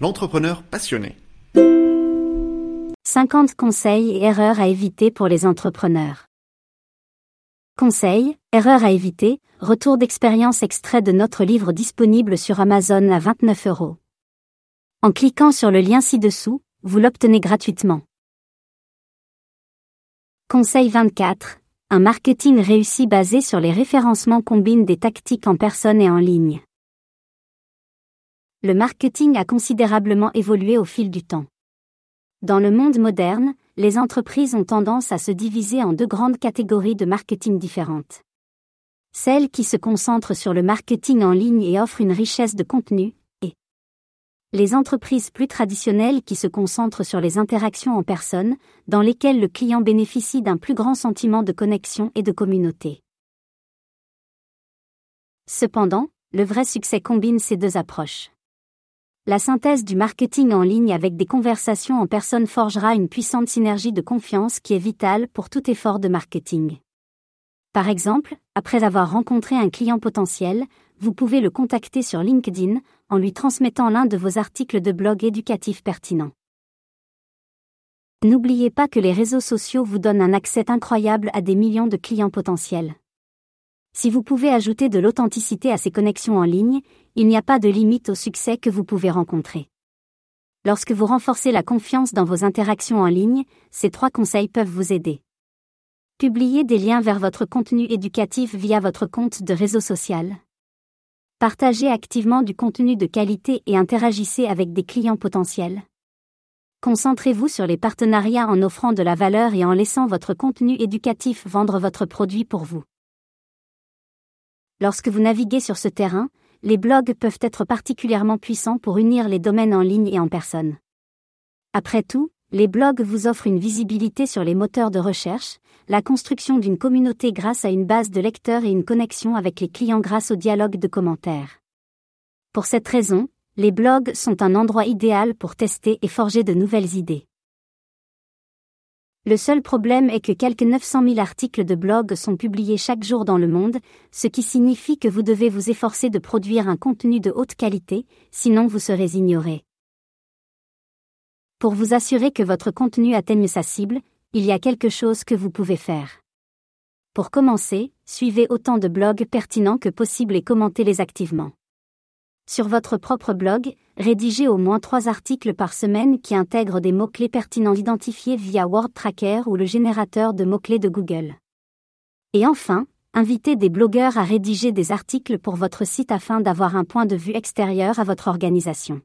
l'entrepreneur passionné. 50 conseils et erreurs à éviter pour les entrepreneurs. Conseils, erreurs à éviter, retour d'expérience extrait de notre livre disponible sur Amazon à 29 euros. En cliquant sur le lien ci-dessous, vous l'obtenez gratuitement. Conseil 24. Un marketing réussi basé sur les référencements combine des tactiques en personne et en ligne. Le marketing a considérablement évolué au fil du temps. Dans le monde moderne, les entreprises ont tendance à se diviser en deux grandes catégories de marketing différentes. Celles qui se concentrent sur le marketing en ligne et offrent une richesse de contenu, et les entreprises plus traditionnelles qui se concentrent sur les interactions en personne, dans lesquelles le client bénéficie d'un plus grand sentiment de connexion et de communauté. Cependant, le vrai succès combine ces deux approches. La synthèse du marketing en ligne avec des conversations en personne forgera une puissante synergie de confiance qui est vitale pour tout effort de marketing. Par exemple, après avoir rencontré un client potentiel, vous pouvez le contacter sur LinkedIn en lui transmettant l'un de vos articles de blog éducatifs pertinents. N'oubliez pas que les réseaux sociaux vous donnent un accès incroyable à des millions de clients potentiels. Si vous pouvez ajouter de l'authenticité à ces connexions en ligne, il n'y a pas de limite au succès que vous pouvez rencontrer. Lorsque vous renforcez la confiance dans vos interactions en ligne, ces trois conseils peuvent vous aider. Publiez des liens vers votre contenu éducatif via votre compte de réseau social. Partagez activement du contenu de qualité et interagissez avec des clients potentiels. Concentrez-vous sur les partenariats en offrant de la valeur et en laissant votre contenu éducatif vendre votre produit pour vous. Lorsque vous naviguez sur ce terrain, les blogs peuvent être particulièrement puissants pour unir les domaines en ligne et en personne. Après tout, les blogs vous offrent une visibilité sur les moteurs de recherche, la construction d'une communauté grâce à une base de lecteurs et une connexion avec les clients grâce au dialogue de commentaires. Pour cette raison, les blogs sont un endroit idéal pour tester et forger de nouvelles idées. Le seul problème est que quelques 900 000 articles de blog sont publiés chaque jour dans le monde, ce qui signifie que vous devez vous efforcer de produire un contenu de haute qualité, sinon vous serez ignoré. Pour vous assurer que votre contenu atteigne sa cible, il y a quelque chose que vous pouvez faire. Pour commencer, suivez autant de blogs pertinents que possible et commentez-les activement. Sur votre propre blog, rédigez au moins trois articles par semaine qui intègrent des mots-clés pertinents identifiés via WordTracker ou le générateur de mots-clés de Google. Et enfin, invitez des blogueurs à rédiger des articles pour votre site afin d'avoir un point de vue extérieur à votre organisation.